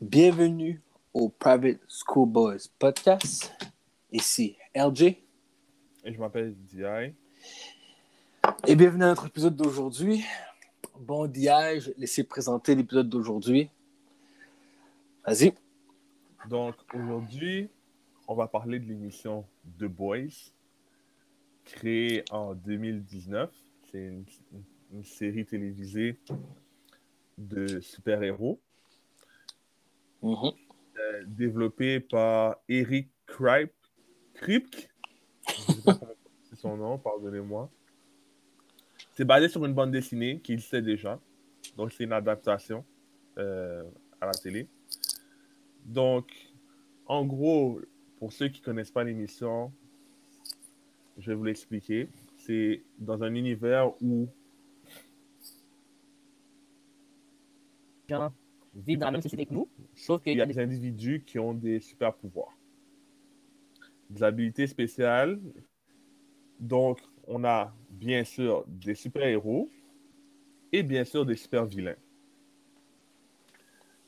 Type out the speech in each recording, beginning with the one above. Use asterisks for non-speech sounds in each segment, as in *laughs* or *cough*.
Bienvenue au Private School Boys podcast. Ici LJ. Et je m'appelle DI. Et bienvenue à notre épisode d'aujourd'hui. Bon, DI, je vais laisser présenter l'épisode d'aujourd'hui. Vas-y. Donc, aujourd'hui, on va parler de l'émission The Boys, créée en 2019. C'est une, une série télévisée de super-héros. Mhm. euh, développé par Eric Kripke. Kripke. Je sais pas comment c'est son nom, pardonnez-moi. C'est basé sur une bande dessinée qui existait déjà. Donc, c'est une adaptation euh, à la télé. Donc, en gros, pour ceux qui ne connaissent pas l'émission, je vais vous l'expliquer. C'est dans un univers où vivent dans la même société que nous, sauf qu'il il y a des individus qui ont des super pouvoirs, des habilités spéciales. Donc, on a bien sûr des super-héros et bien sûr des super-vilains.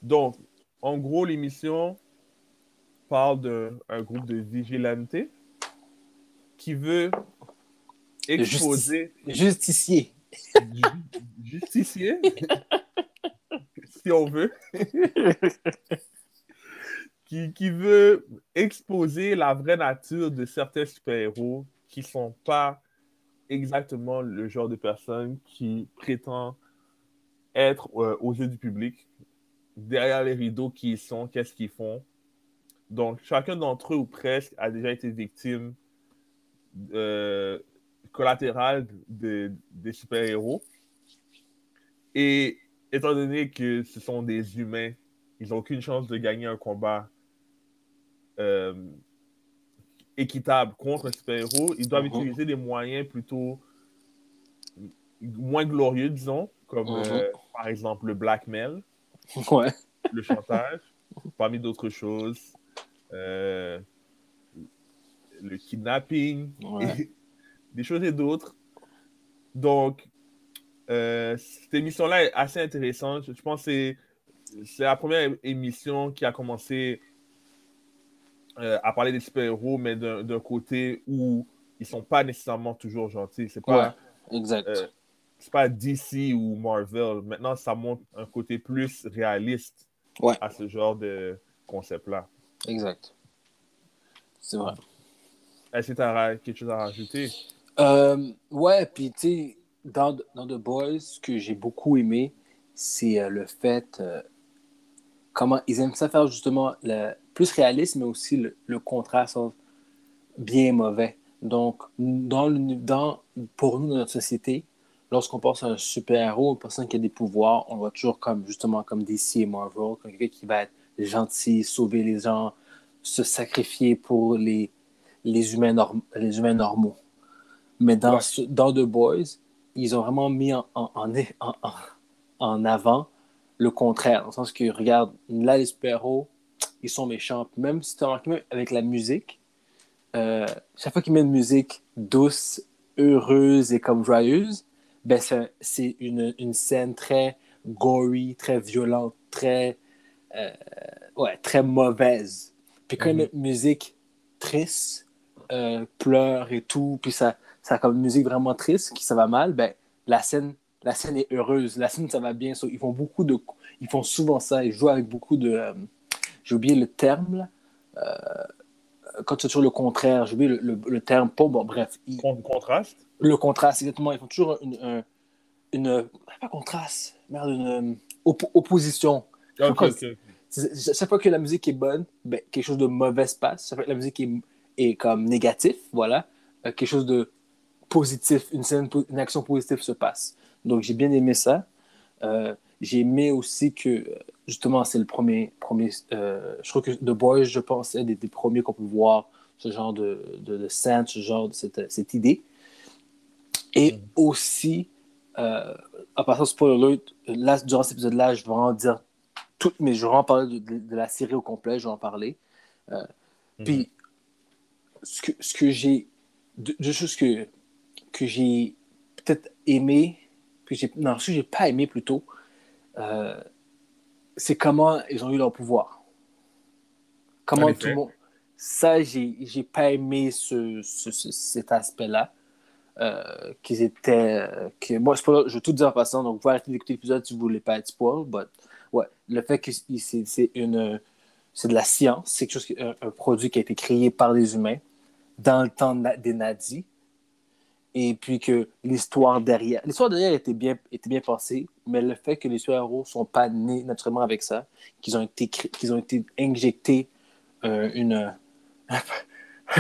Donc, en gros, l'émission parle d'un groupe de vigilantes qui veut exposer Justicier. ju- *laughs* justicier, si on veut, *laughs* qui, qui veut exposer la vraie nature de certains super-héros qui sont pas exactement le genre de personnes qui prétend être euh, aux yeux du public, derrière les rideaux qui ils sont, qu'est-ce qu'ils font. Donc, chacun d'entre eux ou presque a déjà été victime euh, collatérale de- des super-héros. Et étant donné que ce sont des humains, ils n'ont aucune chance de gagner un combat euh, équitable contre un super-héros. Ils doivent Mhm. utiliser des moyens plutôt moins glorieux, disons, comme Mhm. euh, par exemple le blackmail, Ouais. le chantage, parmi d'autres choses, euh, le kidnapping, Ouais. et *laughs* des choses et d'autres. Donc, euh, cette émission-là est assez intéressante. Je pense que c'est- la première émission qui a commencé euh, à parler des super-héros, mais d'un côté où ils sont pas nécessairement toujours gentils. C'est pas, Exact. euh, c'est pas DC ou Marvel. Maintenant, ça montre un côté plus réaliste Ouais. à ce genre de concept-là. Exact. C'est vrai. Est-ce que tu as quelque chose à rajouter? Euh, ouais, puis tu sais, dans, dans The Boys, ce que j'ai beaucoup aimé, c'est euh, le fait euh, comment ils aiment ça faire justement le plus réaliste, mais aussi le, le contraste entre bien et mauvais. Donc, dans le, dans, pour nous, dans notre société, lorsqu'on pense à un super-héros, une personne qui a des pouvoirs, on le voit toujours comme justement comme DC et Marvel, comme quelqu'un qui va être gentil, sauver les gens, se sacrifier pour les, les, humains, norm- les humains normaux. Mais dans, Ouais. ce- dans The Boys, ils ont vraiment mis en, en, en, en- avant le contraire. Dans le sens que, regarde, là, les super-héros, ils sont méchants. Même si tu as remarqué, avec la musique, euh, chaque fois qu'ils mettent une musique douce, heureuse et comme joyeuse, ben c'est- une, une scène très gory, très violente, très, euh, ouais, très mauvaise. Puis quand ils Mhm. mettent une musique triste, euh, pleure et tout, puis ça, ça comme une musique vraiment triste, qui ça va mal, ben la scène, la scène est heureuse, la scène ça va bien. So, ils font beaucoup de, ils font souvent ça, ils jouent avec beaucoup de, euh, j'ai oublié le terme là. Euh, quand c'est toujours le contraire, j'ai oublié le, le- le terme, pas bon, bref, ils- Con- contraste? le contraste, exactement. Ils font toujours une, un- une, pas contraste, merde, une euh, oppo- opposition. Ok, Pourquoi- ok. C'est- c'est- Chaque fois que la musique est bonne, ben, quelque chose de mauvais se passe. Chaque fois que la musique est, est comme négatif, voilà, euh, quelque chose de positif, une, scène, po- une action positive se passe. Donc j'ai bien aimé ça. Euh, j'ai aimé aussi que, justement, c'est le premier, premier euh, je crois que The Boys, je pense, est des, des premiers qu'on peut voir ce genre de, de, de scène, ce genre de cette, cette idée. Et Mhm. aussi, euh, en passant spoiler alert, là, durant cet épisode-là, je vais en dire tout, mais je vais en parler de, de- de la série au complet, je vais en parler. Euh, Mhm. Puis, ce que, ce que j'ai, de, de choses que, que j'ai peut-être aimé, que j'ai, non, ce que j'ai pas aimé plutôt, euh, c'est comment ils ont eu leur pouvoir. Comment En tout le monde. Ça, j'ai j'ai pas aimé ce, ce- ce- cet aspect-là. Euh, qu'ils étaient. euh, que, moi, je vais tout dire en passant, donc vous pouvez arrêter d'écouter l'épisode si vous voulez pas être spoil. But, ouais, le fait que c'est- une. C'est de la science, c'est quelque chose, un, un produit qui a été créé par des humains dans le temps des nazis. Et puis que l'histoire derrière. L'histoire derrière était bien, était bien pensée, mais le fait que les super-héros ne sont pas nés naturellement avec ça, qu'ils ont été, qu'ils ont été injectés euh, une. *laughs*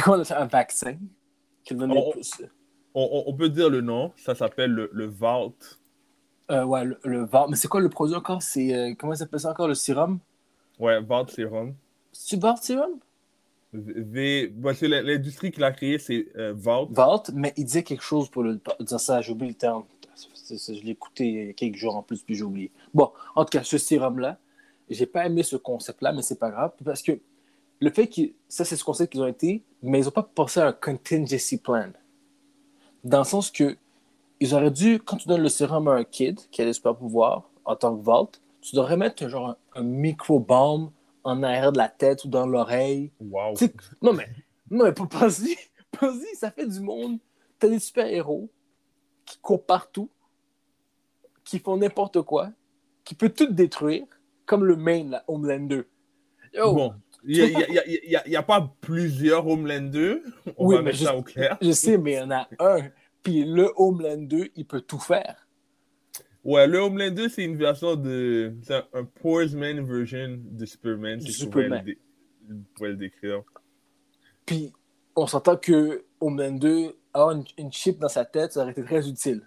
un vaccin qui leur donnait plus- On, on- peut dire le nom, ça s'appelle le, le Vault. Euh, ouais, le, le. Mais c'est quoi le produit encore? C'est. euh, comment ça s'appelle ça encore Le sérum? Ouais, Vault Serum. C'est VAR sérum? V, l- l'industrie qui l'a créé, c'est euh, Vault. Vault, mais il disait quelque chose pour le dire ça. J'ai oublié le terme. Je l'ai écouté il y a quelques jours en plus, puis j'ai oublié. Bon, en tout cas, ce sérum-là, j'ai pas aimé ce concept-là, mais c'est pas grave. Parce que le fait que ça, c'est ce concept qu'ils ont été, mais ils n'ont pas pensé à un contingency plan. Dans le sens que ils auraient dû, quand tu donnes le sérum à un kid qui a des super pouvoirs en tant que Vault, tu devrais mettre genre un, micro-balm en arrière de la tête ou dans l'oreille Wow. non, mais, non, mais pas- pense-y, *laughs* pense-y, ça fait du monde. T'as des super-héros qui courent partout, qui font n'importe quoi, qui peut tout détruire, comme le main, là, Homelander. Yo, Bon, il n'y a, y a- y a- pas plusieurs Homelander. On Oui, va mettre je- ça au clair. je sais, mais il y en a un. Puis le Homelander, il peut tout faire. Ouais, le Homelander, c'est une version de. C'est un, un Poisman version de Superman. pouvais Superman. je pourrais le décrire. Puis on s'entend que Homelander, avoir une, une chip dans sa tête, ça aurait été très utile.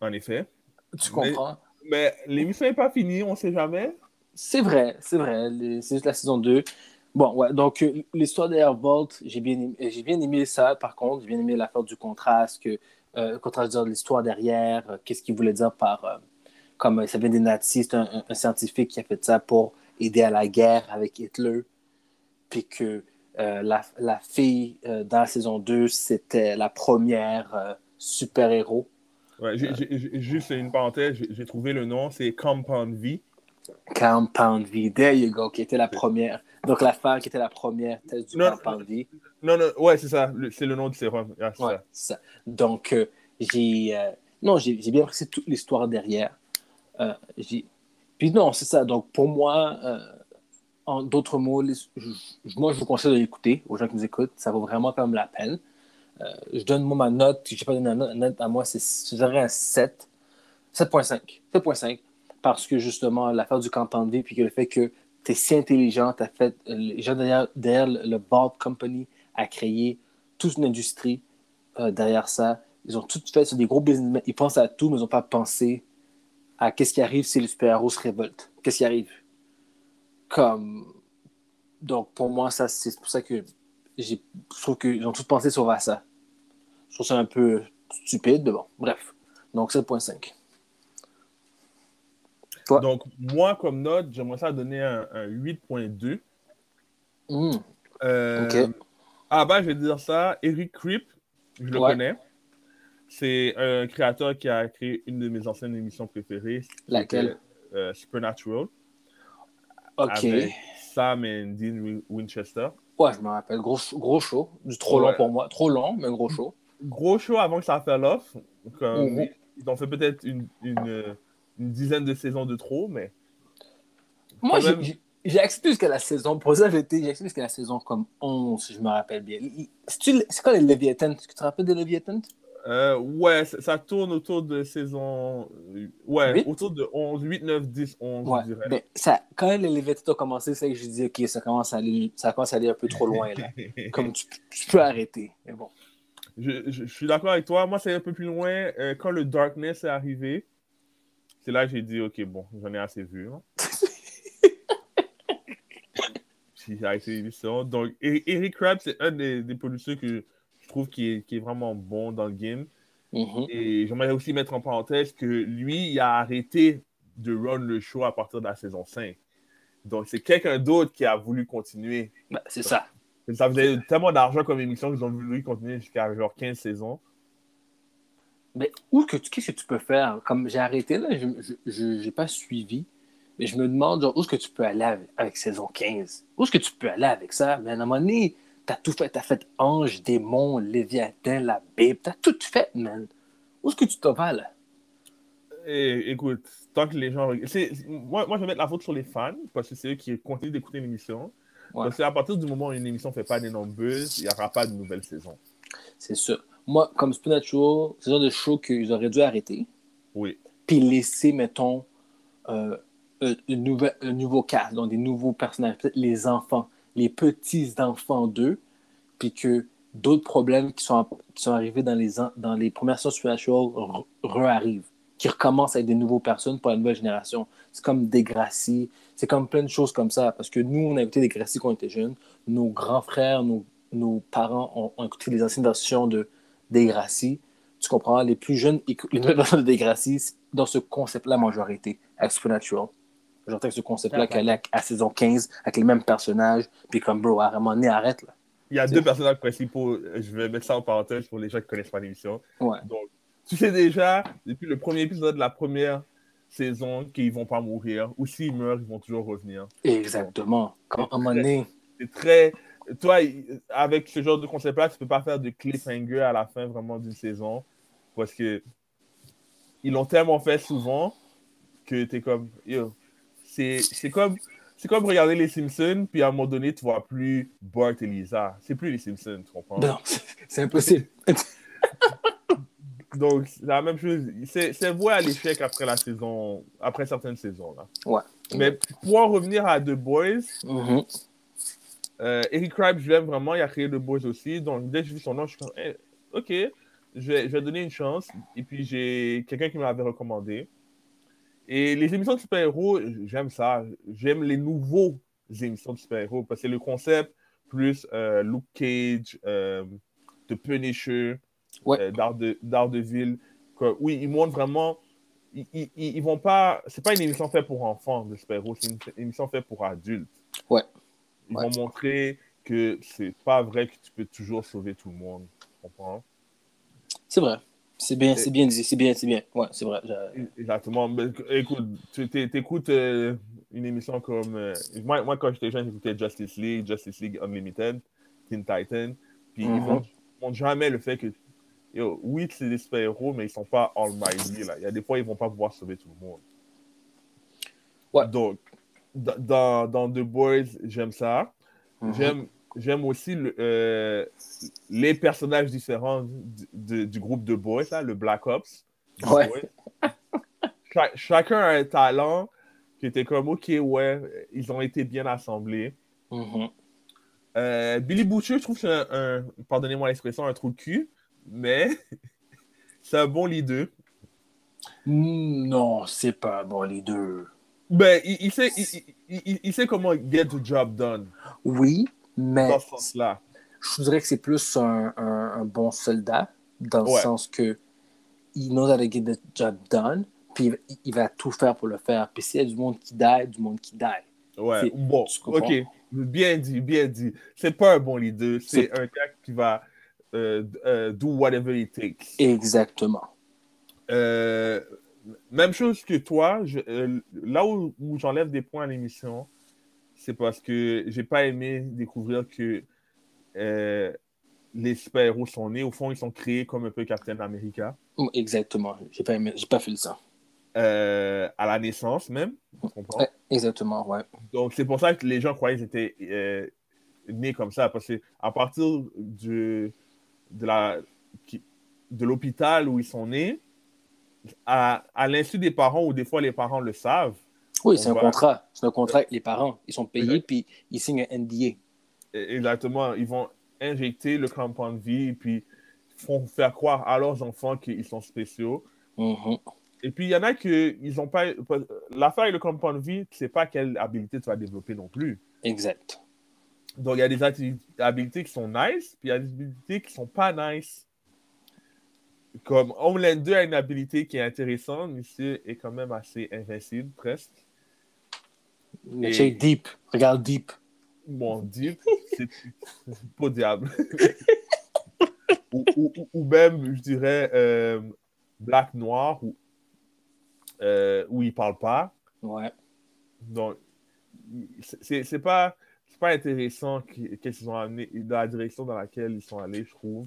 En effet. Tu Mais- comprends? Mais l'émission n'est pas finie, on sait jamais. C'est vrai, c'est vrai. C'est juste la saison 2. Bon, ouais, donc euh, l'histoire d'Air Vault, j'ai bien, aimé- j'ai bien aimé ça, par contre. J'ai bien aimé l'affaire du contraste, que, euh, de l'histoire derrière, euh, qu'est-ce qu'il voulait dire par. euh, comme euh, ça vient des nazis, c'est un, un- un scientifique qui a fait ça pour aider à la guerre avec Hitler. Puis que la, la fille dans la saison 2, c'était la première super-héros. Ouais, juste une parenthèse, j'ai trouvé le nom, c'est Compound V. Compound V, there you go, qui était la première. Donc l'affaire qui était la première test du Non, Compound V. Non, non, ouais, c'est ça, c'est le nom du sérum. Ah, Ouais, ça. Donc, euh, j'ai. euh, non, j'ai bien apprécié toute l'histoire derrière. Euh, Puis non, c'est ça. Donc, pour moi, euh, en d'autres mots, les- moi, je vous conseille de l'écouter aux gens qui nous écoutent. Ça vaut vraiment quand même la peine. Je donne moi ma note. Je n'ai pas donné la note, à moi, c'est je dirais un 7. 7.5. 7.5. Parce que justement, l'affaire du campement de vie, puis que le fait que tu es si intelligent, tu as fait. Les gens derrière, derrière le le Vault Company a créé toute une industrie euh, derrière ça. Ils ont tout fait sur des gros business. Ils pensent à tout, mais ils n'ont pas pensé à qu'est-ce qui arrive si les super-héros se révoltent. Qu'est-ce qui arrive? Comme. Donc, pour moi, ça, c'est pour ça que je trouve qu'ils ont tous pensé sur ça. Je trouve ça un peu stupide, mais bon, bref. Donc, 7.5. Toi? Donc, moi, comme note, j'aimerais ça donner un, un 8.2. Hmm, Euh. Ah, bah, je vais dire ça. Eric Krip, je le Ouais. connais. C'est un créateur qui a créé une de mes anciennes émissions préférées. Laquelle? Euh, Supernatural. Ok. Avec Sam et Dean Win- Winchester. Ouais, je me rappelle. Gros, gros show. Du trop long Ouais. pour moi. Trop long, mais gros show. Gros show avant que ça fell off. Comme, Mhm. Ils ont fait peut-être une, une, une dizaine de saisons de trop, mais Moi, j'ai- accepté jusqu'à la saison. Pour ça, accepté jusqu'à la saison comme 11, si je me rappelle bien. C'est quoi les Leviathan? Tu te rappelles des Leviathan? euh, ouais, ça, ça tourne autour de saison. euh, Ouais, Huit? autour de 11, 8, 9, 10, 11, Ouais. je dirais. Mais ça, quand les Leviathan ont commencé, c'est que je dis, OK, ça commence à aller, ça commence à aller un peu trop loin. Là. *laughs* Comme tu, tu peux arrêter. Mais bon. Je, je- je suis d'accord avec toi. Moi, c'est un peu plus loin. Euh, quand le Darkness est arrivé, c'est là que j'ai dit, OK, bon, j'en ai assez vu. hein. *laughs* J'ai arrêté l'émission. Donc, Eric Krabs, c'est un des, des producteurs que je trouve qui est, qui est vraiment bon dans le game. Mhm. Et j'aimerais aussi mettre en parenthèse que lui, il a arrêté de run le show à partir de la saison 5. Donc, c'est quelqu'un d'autre qui a voulu continuer. Ben, c'est ça. Ça faisait tellement d'argent comme émission qu'ils ont voulu continuer jusqu'à genre 15 saisons. Mais où que qu'est-ce que tu peux faire? Comme j'ai arrêté, là, je n'ai pas suivi. Mais je me demande, genre, où est-ce que tu peux aller avec, saison 15? Où est-ce que tu peux aller avec ça? Mais à un moment donné, t'as tout fait. T'as fait Ange, Démon, Léviathan, la Bible. T'as tout fait, man. Où est-ce que tu t'en vas, là? Et, écoute, tant que les gens. Moi, moi, je vais mettre la faute sur les fans, parce que c'est eux qui continuent d'écouter l'émission. Ouais. Parce qu'à partir du moment où une émission ne fait pas d'énormes buzz, il n'y aura pas de nouvelle saison. C'est ça. Moi, comme Supernatural, c'est le genre de show qu'ils auraient dû arrêter. Oui. Puis laisser, mettons, euh, un, une nouvelle- un nouveau cast, donc des nouveaux personnages, les enfants, les petits-enfants d'eux, puis que d'autres problèmes qui sont, qui sont arrivés dans les, an- dans les premières re- re-arrivent, qui recommencent avec des nouvelles personnes pour la nouvelle génération. C'est comme Degrassi, c'est comme plein de choses comme ça, parce que nous, on a écouté Degrassi quand on était jeunes, nos grands frères, nos, nos parents ont, écouté les anciennes versions de Degrassi. Tu comprends? Les plus jeunes écoutent les nouvelles versions de Degrassi c'est dans ce concept-là, majorité, Supernatural. J'entends que ce concept-là qu'elle est à, à saison 15, avec les mêmes personnages, puis comme, bro, à un moment donné, arrête, là. Il y a deux personnages principaux. Je vais mettre ça en parenthèse pour les gens qui ne connaissent pas l'émission. Ouais. Donc, tu sais déjà, depuis le premier épisode de la première saison, qu'ils ne vont pas mourir. Ou s'ils meurent, ils vont toujours revenir. Exactement. Quand, à un moment donné, C'est très. Toi, avec ce genre de concept-là, tu ne peux pas faire de cliffhanger à la fin vraiment d'une saison. Parce que ils l'ont tellement fait souvent que tu es comme. Yo, c'est comme. C'est comme regarder les Simpsons, puis à un moment donné, tu vois plus Bart et Lisa. C'est plus les Simpsons, tu comprends? non, *laughs* c'est impossible. *laughs* Donc, c'est la même chose. C'est voué à l'échec après la saison, après certaines saisons. Là. Ouais. Mais pour en revenir à The Boys, Mhm. euh, Eric Kripke, je l'aime vraiment. Il a créé The Boys aussi. Donc, dès que j'ai vu son nom, je suis comme, Eh, OK, je vais, je vais donner une chance. Et puis, j'ai quelqu'un qui me l'avait recommandé. Et les émissions de super-héros, j'aime ça. J'aime les nouveaux émissions de super-héros parce que le concept plus euh, Luke Cage, euh, The Punisher, Ouais. euh, Darede- Daredevil. que- oui, ils montrent vraiment. Ils, ils, ils ils vont pas. C'est pas une émission faite pour enfants de super-héros, c'est une émission faite pour adultes. Ouais. Ils Ouais. vont montrer que c'est pas vrai que tu peux toujours sauver tout le monde. Tu comprends? C'est vrai. C'est bien, c'est bien dit. C'est bien, c'est bien. Ouais, c'est vrai. Exactement. Écoute, tu t'écoutes euh, une émission comme. euh, moi, moi, quand j'étais jeune, j'écoutais Justice League, Justice League Unlimited, Teen Titan. Puis ils Mhm. vont- ils montrent jamais le fait que. Yo, oui, c'est des super-héros, mais ils sont pas almighty. Là. Il y a des fois, ils vont pas pouvoir sauver tout le monde. Ouais. Donc, dans, dans The Boys, j'aime ça. Mhm. J'aime, j'aime aussi le- euh, les personnages différents du, groupe de Boys, là, le Black Ops. Ouais. Cha- chacun a un talent qui était comme, OK, ouais, ils ont été bien assemblés. Mhm. Euh, Billy Butcher, je trouve que c'est un, un- pardonnez-moi l'expression, un trou de cul, mais *laughs* c'est un bon leader. Non, c'est pas bon, les deux. Ben, il, il sait, il, il- il- il sait comment get the job done Oui, mais dans ce sens-là. je dirais que c'est plus un, un- un bon soldat, dans le sens que il knows how to get the job done, puis il, il va tout faire pour le faire. Puis s'il y a du monde qui die, du monde qui die. Ouais, bon, ok, bien dit, bien dit. C'est pas un bon leader, c'est un gars qui va euh, euh, do whatever it takes. Exactement. Euh, même chose que toi, je- euh, là où, où j'enlève des points à l'émission, c'est parce que j'ai pas aimé découvrir que euh, les super-héros sont nés. Au fond, ils sont créés comme un peu Captain America. Exactement. J'ai pas, aimé- j'ai pas fait ça. euh, à la naissance même. exactement, ouais. Donc, c'est pour ça que les gens croyaient qu'ils étaient euh, nés comme ça. Parce qu'à partir du, de la, de l'hôpital où ils sont nés, à, à l'insu des parents, ou des fois les parents le savent, Oui, c'est un va- contrat. C'est un contrat avec les parents. Ils sont payés, puis ils signent un NDA. exactement, ils vont injecter le compound vie et puis font faire croire à leurs enfants qu'ils sont spéciaux. Mhm. Et puis, il y en a qui ils ont pas. L'affaire avec le compound vie, tu sais pas quelle habilité tu vas développer non plus. Exact. Donc, il y a des habilités qui sont nice, puis il y a des habilités qui sont pas nice. Comme Homelander a une habilité qui est intéressante, mais c'est est quand même assez invincible, presque. Et- check Deep. Regarde Deep. Bon, Deep, *laughs* c'est pas diable. *laughs* ou, ou- ou- même, je dirais, euh, Black Noir, où, euh, où il parle pas. Ouais. Donc, c'est c'est pas, c'est pas intéressant qu'ils qu'ils ont amené dans la direction dans laquelle ils sont allés, je trouve.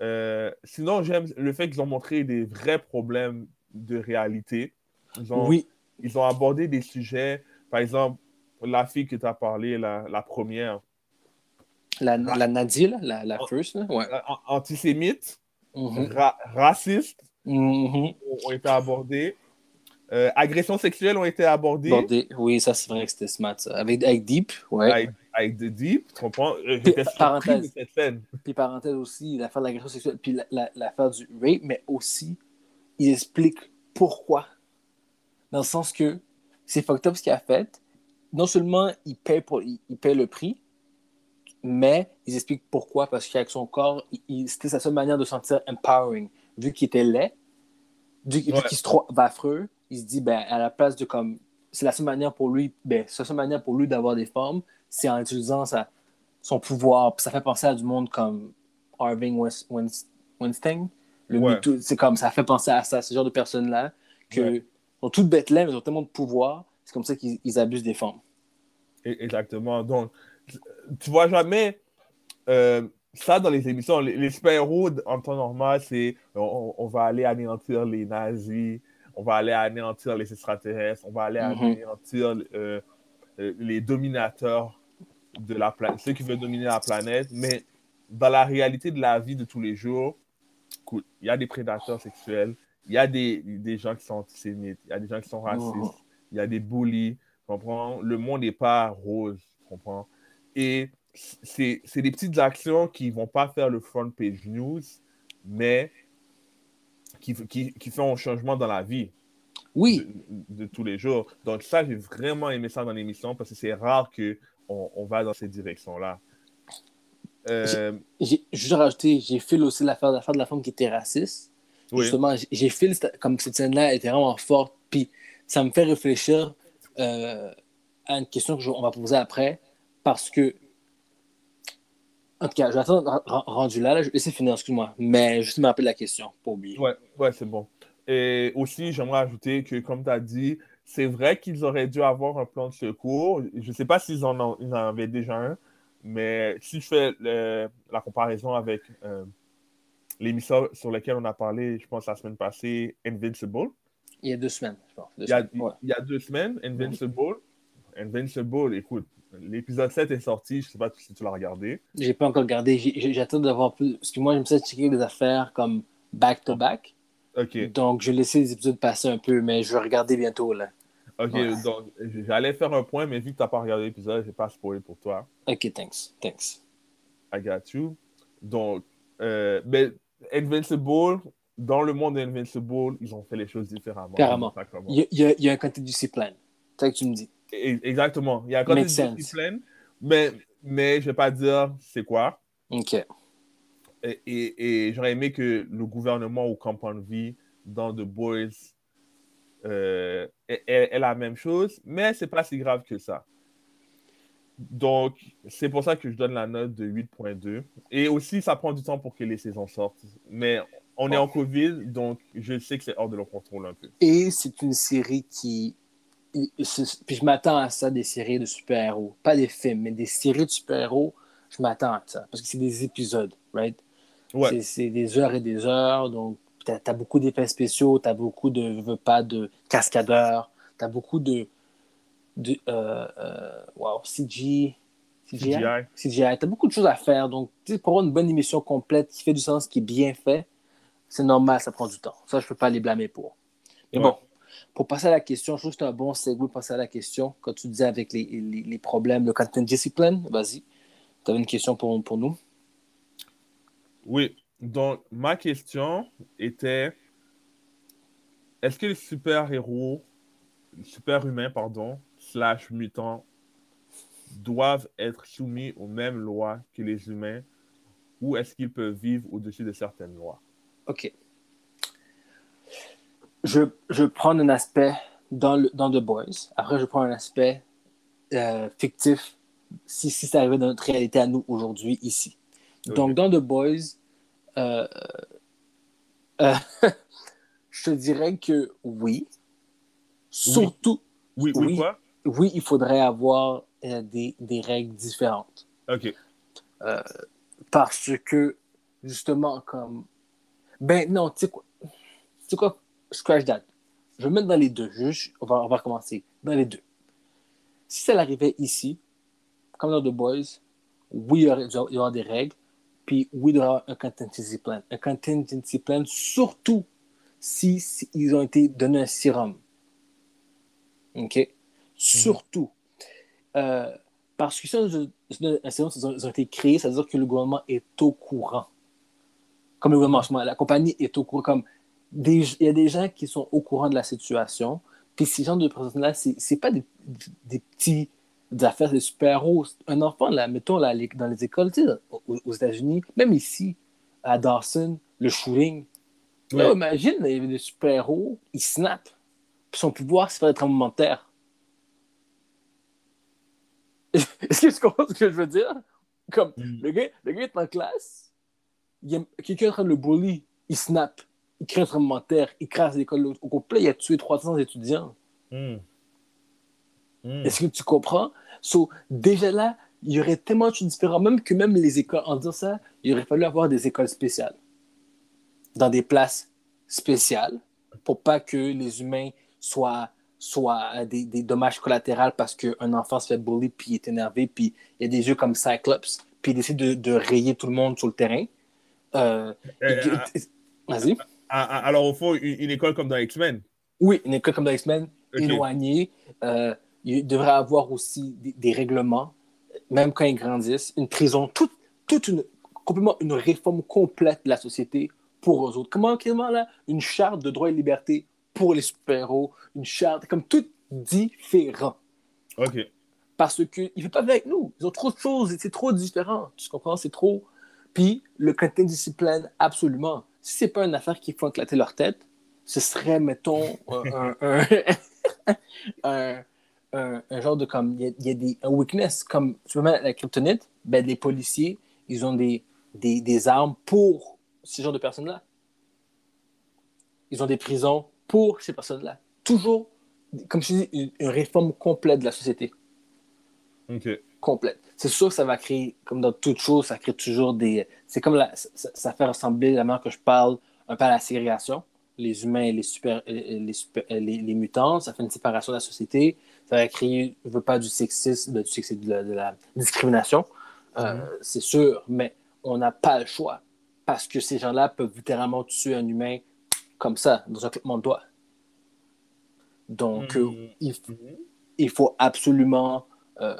Euh, sinon, j'aime le fait qu'ils ont montré des vrais problèmes de réalité. Ils ont, Oui, ils ont abordé des sujets, par exemple, la fille que tu as parlé, la, la première, la, la Nadia, là, la, la first, là, ouais. an- antisémite, Mhm. ra- raciste, Mhm. ont, ont été abordés. Euh, agressions sexuelles ont été abordées Bordé. Oui, ça, c'est vrai que c'était smart, ça. Avec, avec Deep, ouais. avec, avec The Deep, tu comprends? Euh, J'étais parenthèse. de cette scène. Puis parenthèse aussi, l'affaire de l'agression sexuelle, puis la- la- l'affaire du rape, mais aussi, il explique pourquoi. Dans le sens que c'est fucked up ce qu'il a fait. Non seulement il paye, pour, il, il paye le prix, mais ils expliquent pourquoi. Parce qu'avec son corps, c'était sa seule manière de se sentir empowering. Vu qu'il était laid, vu, qu'il se trouve affreux, il se dit, ben, à la place de comme. C'est la seule manière pour lui, ben, c'est la seule manière pour lui d'avoir des formes, c'est en utilisant sa, son pouvoir. Puis ça fait penser à du monde comme West- Weinst- Weinstein. Le Ouais. MeToo, c'est comme ça fait penser à ça, ce genre de personnes-là, que Ouais. Bêtes là, mais ils ont tellement de pouvoir, c'est comme ça qu'ils ils abusent des femmes. E- Exactement. Donc, tu vois jamais euh, ça dans les émissions. Les, les super-héros, en temps normal, c'est on, on va aller anéantir les nazis, on va aller anéantir les extraterrestres, on va aller Mhm. anéantir euh, euh, les dominateurs de la planète, ceux qui veulent dominer la planète. Mais dans la réalité de la vie de tous les jours, il y a des prédateurs sexuels, il y a des, des gens qui sont antisémites, il y a des gens qui sont racistes, Mhm. il y a des bullies, comprends? Le monde n'est pas rose, comprends? Et c'est des petites actions qui vont pas faire le front page news, mais qui, qui, qui font un changement dans la vie Oui, de, de tous les jours. Donc ça, j'ai vraiment aimé ça dans l'émission parce que c'est rare qu'on on va dans cette direction-là. Euh, j'ai juste rajouté, j'ai fait aussi l'affaire de la femme qui était raciste. Oui, Justement, j'ai- fait comme cette scène-là était vraiment forte, puis ça me fait réfléchir euh, à une question que je- on va poser après, parce que, en tout cas, je vais attendre rendu là, là, je vais laisser finir, excuse-moi, mais juste me rappeler la question, pas oublier. ouais, ouais, c'est bon. Et aussi, j'aimerais ajouter que, comme tu as dit, c'est vrai qu'ils auraient dû avoir un plan de secours. Je ne sais pas s'ils en, avaient déjà un, mais si je fais le- la comparaison avec euh, l'émission sur laquelle on a parlé, je pense, la semaine passée, Invincible, Il y a deux semaines, je pense. il y a, semaines, ouais. il y a deux semaines, Invincible, Invincible, écoute, l'épisode 7 est sorti, je ne sais pas si tu l'as regardé. J'ai pas encore regardé, j'attends d'avoir plus, parce que moi, j'aime ça checker des affaires comme back-to-back, Ok, donc je vais laisser les épisodes passer un peu, mais je vais regarder bientôt, là. ok, Ouais. donc j'allais faire un point, mais vu que tu n'as pas regardé l'épisode, je n'ai pas spoilé pour toi. Ok, thanks, thanks. I got you. Donc, euh, mais Invincible, dans le monde d'Invincible, ils ont fait les choses différemment. Carrément. Il y a, il y a- un côté discipline, c'est ça que tu me dis. Exactement. Il y a un côté Makes sense. discipline, mais, mais je ne vais pas dire c'est quoi. Ok. Et, et- et j'aurais aimé que le gouvernement ou Compound V dans The Boys euh, ait- ait la même chose, mais c'est pas si grave que ça. Donc, c'est pour ça que je donne la note de 8.2. Et aussi, ça prend du temps pour que les saisons sortent. Mais on est en COVID, donc je sais que c'est hors de leur contrôle un peu. Et c'est une série qui. Puis je m'attends à ça, des séries de super-héros. Pas des films, mais des séries de super-héros, je m'attends à ça. Parce que c'est des épisodes, right? Ouais, C'est- des heures et des heures. Donc, tu as, beaucoup d'effets spéciaux, tu as beaucoup de. veux pas de cascadeurs, tu as beaucoup de. De euh, euh, wow, CG. CGI. CGI. CGI. Tu as beaucoup de choses à faire. Donc, pour avoir une bonne émission complète qui fait du sens, qui est bien fait, c'est normal, ça prend du temps. Ça, je peux pas les blâmer pour. Mais Ouais. bon, pour passer à la question, je trouve que c'est un bon segue pour passer à la question. Quand tu disais avec les, les, les problèmes, le content discipline, vas-y. Tu avais une question pour, pour nous? Oui, donc ma question était est-ce que les super-héros, super-humains, pardon, slash mutants, doivent être soumis aux mêmes lois que les humains ou est-ce qu'ils peuvent vivre au-dessus de certaines lois? OK. Je, je prends un aspect dans, le, dans The Boys. Après, je prends un aspect euh, fictif si, si ça arrivait dans notre réalité à nous aujourd'hui, ici. Donc, dans The Boys, euh, euh, *laughs* je te dirais que oui. Surtout, Oui, oui, Oui. quoi? oui, il faudrait avoir euh, des, des règles différentes. Ok. Parce que, justement, comme. Ben non, tu sais quoi? Tu sais quoi? Scratch that. Je vais mettre dans les deux. Juste, on va, on va recommencer. Dans les deux. Si ça arrivait ici, comme dans The Boys, oui, il y, aurait, il y aura des règles. Puis oui, il y aura un contingency plan. Un contingency plan, surtout si, si ils ont été donnés un sérum. OK? Surtout. Euh, parce que sérum, ils ont, été créés, ça veut dire que le gouvernement est au courant. Comme le gouvernement, la compagnie est au courant. Comme des- il y a des gens qui sont au courant de la situation. Puis ces gens de personnes-là, c'est c'est pas des, des petits des affaires des super-héros. Un enfant, là, mettons, là, les- dans les écoles, aux, aux États-Unis, même ici, à Dawson, le shooting. Là, Ouais. imagine, il y avait des super-héros, ils snappent. Son pouvoir, c'est faire des tremblements de terre. Est-ce que tu comprends ce que je veux dire? Comme, Mm. le gars, le gars est en classe, il y a quelqu'un est en train de le bully, il snap, il crée un tremblement de terre, il crasse l'école au complet, il a tué 300 étudiants. Hmm. Hmm. Est-ce que tu comprends? So, déjà là, il y aurait tellement de choses différentes, même que même les écoles, en disant ça, il aurait fallu avoir des écoles spéciales, dans des places spéciales, pour pas que les humains soient, soient euh, des, des dommages collatéraux parce qu'un enfant se fait bully, puis il est énervé, puis il y a des jeux comme Cyclops, puis il décide de, de rayer tout le monde sur le terrain. Euh, Euh, Vas-y. alors, au fond, une, une école comme dans X-Men. Oui, une école comme dans X-Men, éloignée. Euh, il devrait avoir aussi des, des règlements, même quand ils grandissent. Une prison, toute, toute une, complètement une réforme complète de la société pour eux autres. Comment, comment là, une charte de droits et libertés pour les super-héros, une charte, comme tout différent. Ok. Parce qu'ils ne veulent pas venir avec nous. Ils ont trop de choses, c'est trop différent. Tu comprends? C'est trop. Puis, le côté discipline, absolument. Si c'est pas une affaire qui font éclater leur tête, ce serait, mettons, *laughs* *laughs* un, un, un, genre de comme. Il y a, il y a des un weakness, comme tu vois la kryptonite, ben, les policiers, ils ont des, des, des armes pour ce genre de personnes-là. Ils ont des prisons pour ces personnes-là. Toujours, comme je dis, une, une réforme complète de la société Ok. complète. C'est sûr que ça va créer, comme dans toute chose, ça crée toujours des. C'est comme la, ça, ça fait ressembler la manière que je parle un peu à la ségrégation. Les humains et les, super, les, super- les, les mutants, ça fait une séparation de la société. Ça va créer, je veux pas du sexisme, du sexisme, de la, de la discrimination. Euh, C'est sûr, mais on n'a pas le choix parce que ces gens-là peuvent littéralement tuer un humain comme ça, dans un claquement de doigts. Donc, euh, Mhm. il, il faut absolument, euh,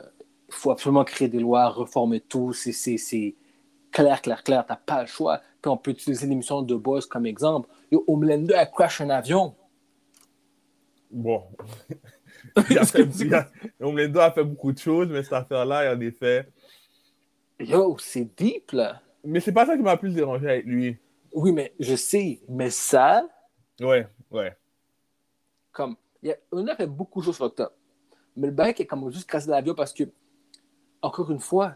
faut absolument créer des lois, reformer tout. C'est- clair, clair, clair. T'as pas le choix. Puis on peut utiliser l'émission de Boys comme exemple. Yo, Homelander a crash un avion. Bon. *laughs* il a fait, il a, Homelander a fait beaucoup de choses, mais cette affaire-là, en effet. Yo, c'est deep, là. Mais c'est pas ça qui m'a plus dérangé avec lui. Oui, mais je sais. Mais ça, Ouais, ouais. comme, il y a, on a fait beaucoup de choses fucked up. Mais le bac est comme juste crasé l'avion parce que, encore une fois,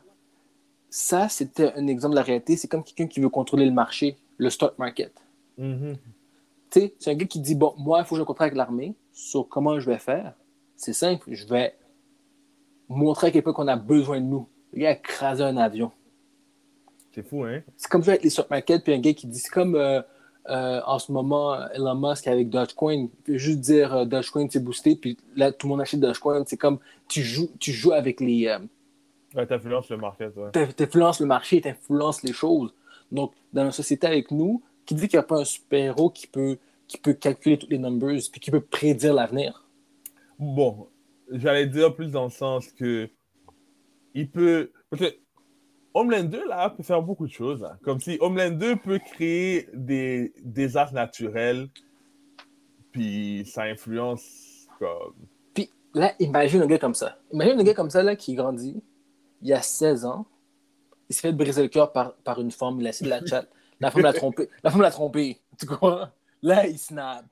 ça, c'était un exemple de la réalité. C'est comme quelqu'un qui veut contrôler le marché, le stock market. Mhm. Tu sais, c'est un gars qui dit Bon, moi, il faut que je contrat avec l'armée sur comment je vais faire. C'est simple, je vais montrer à quelqu'un qu'on a besoin de nous. Gars a écrasé un avion. C'est fou, hein? C'est comme ça avec les stock market, puis un gars qui dit C'est comme euh, euh, en ce moment, Elon Musk avec Dogecoin. Il peut juste dire euh, Dogecoin, c'est boosté, puis là, tout le monde achète Dogecoin. C'est comme tu joues, tu joues avec les. Ouais, t'influences le ouais. t'in- t'influences le marché, t'influences les choses. Donc, dans une société avec nous, qui dit qu'il n'y a pas un super-héros qui peut, qui peut calculer toutes les numbers, puis qui peut prédire l'avenir? Bon, j'allais dire plus dans le sens que il peut. Parce que Homelander, là, peut faire beaucoup de choses. là. Comme si Homelander peut créer des désastres naturels, puis ça influence comme. Puis là, imagine un gars comme ça. Imagine un gars comme ça là, qui grandit, il a 16 ans, il s'est fait briser le cœur par, par une femme, il a essayé de la chat. La femme l'a trompé. La femme l'a trompé. Tu comprends? Là, il snap.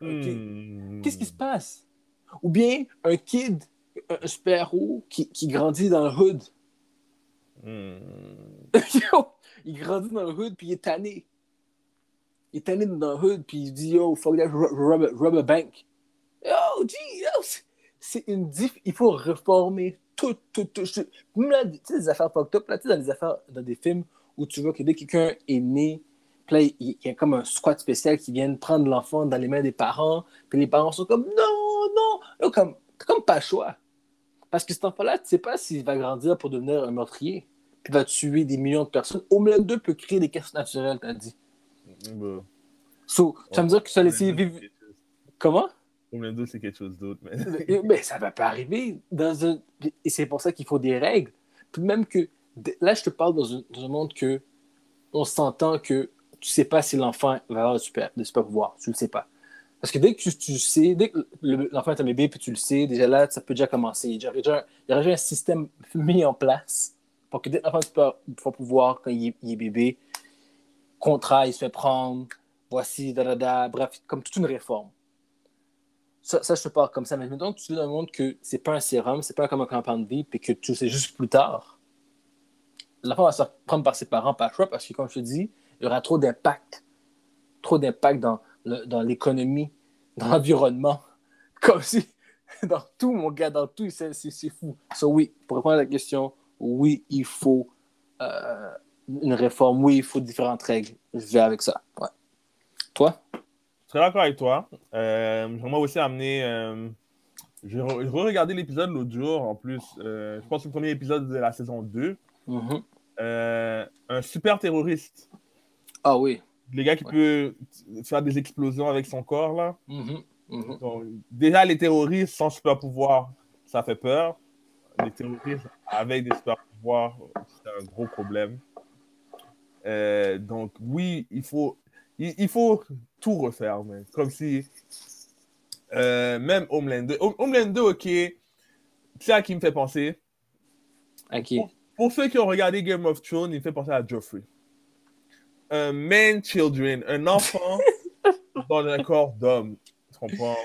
Ok. Hmm. Qu'est-ce qui se passe? Ou bien un kid, un un super-héros qui, qui grandit dans le hood. Hmm. *laughs* Yo, il grandit dans le hood, puis il est tanné. Il est tanné dans le hood, puis il dit Yo, fuck that, ru- rub, a- rub a bank. Yo, gee, yo, c'est- une diff. Il faut réformer tout, tout, tout. Même là, tu sais, des affaires fucked up, là, tu sais, dans des affaires, dans des films où tu vois que dès que quelqu'un est né, là, il y a comme un squat spécial qui vient prendre l'enfant dans les mains des parents, puis les parents sont comme non, non. Là, comme, comme pas le choix. Parce que cet enfant-là, tu sais pas s'il va grandir pour devenir un meurtrier, puis va tuer des millions de personnes. Homeland 2 peut créer des caisses naturelles, t'as dit. Bah, So, tu vas me dire que ça laisser vivre. Comment? Homelander, c'est quelque chose d'autre. Mais... Mais ça va pas arriver. Dans un... Et c'est pour ça qu'il faut des règles. Puis même que. Là, je te parle dans un, dans un monde que on s'entend que tu sais pas si l'enfant va avoir des super, super pouvoirs. Tu le sais pas. Parce que dès que tu, tu sais, dès que le- l'enfant est un bébé puis tu le sais, déjà là, ça peut déjà commencer. Il y déjà, il y aurait déjà un système mis en place pour que dès l'enfant a super super pouvoir quand il est, il est bébé, contrat, il se fait prendre, voici, da, da, da, bref, comme toute une réforme. Ça, ça, je te parle comme ça. Mais maintenant que tu te dans le monde que c'est pas un sérum, c'est pas comme un compound de vie, puis que tu sais juste plus tard, l'enfant va se prendre par ses parents par choix parce que, comme je te dis, il y aura trop d'impact. Trop d'impact dans, dans l'économie, dans l'environnement. Comme si, *laughs* dans tout, mon gars, dans tout, c'est, c'est, c'est fou. So, oui, pour répondre à la question, oui, il faut euh, une réforme. Oui, il faut différentes règles. Je vais avec ça. Ouais. Toi? Je serais d'accord avec toi. Euh, J'aimerais aussi amener. euh, J'ai re- j'ai re-regardé l'épisode l'autre jour, en plus. Euh, je pense que le premier épisode de la saison 2. Mhm. Euh, un super terroriste. Ah oui. Le gars qui Ouais. peut faire des explosions avec son corps, là. Mhm. Mhm. Donc, déjà, les terroristes sans super pouvoir, ça fait peur. Les terroristes avec des super pouvoirs, c'est un gros problème. Euh, donc, oui, il faut, il, il faut tout refaire. mais Comme si, euh, même Homelander, Hom- Homelander, ok, c'est à qui me fait penser. Ok. Pour ceux qui ont regardé Game of Thrones, il me fait penser à Joffrey. Un man children, un enfant *laughs* dans un corps d'homme. Tu comprends?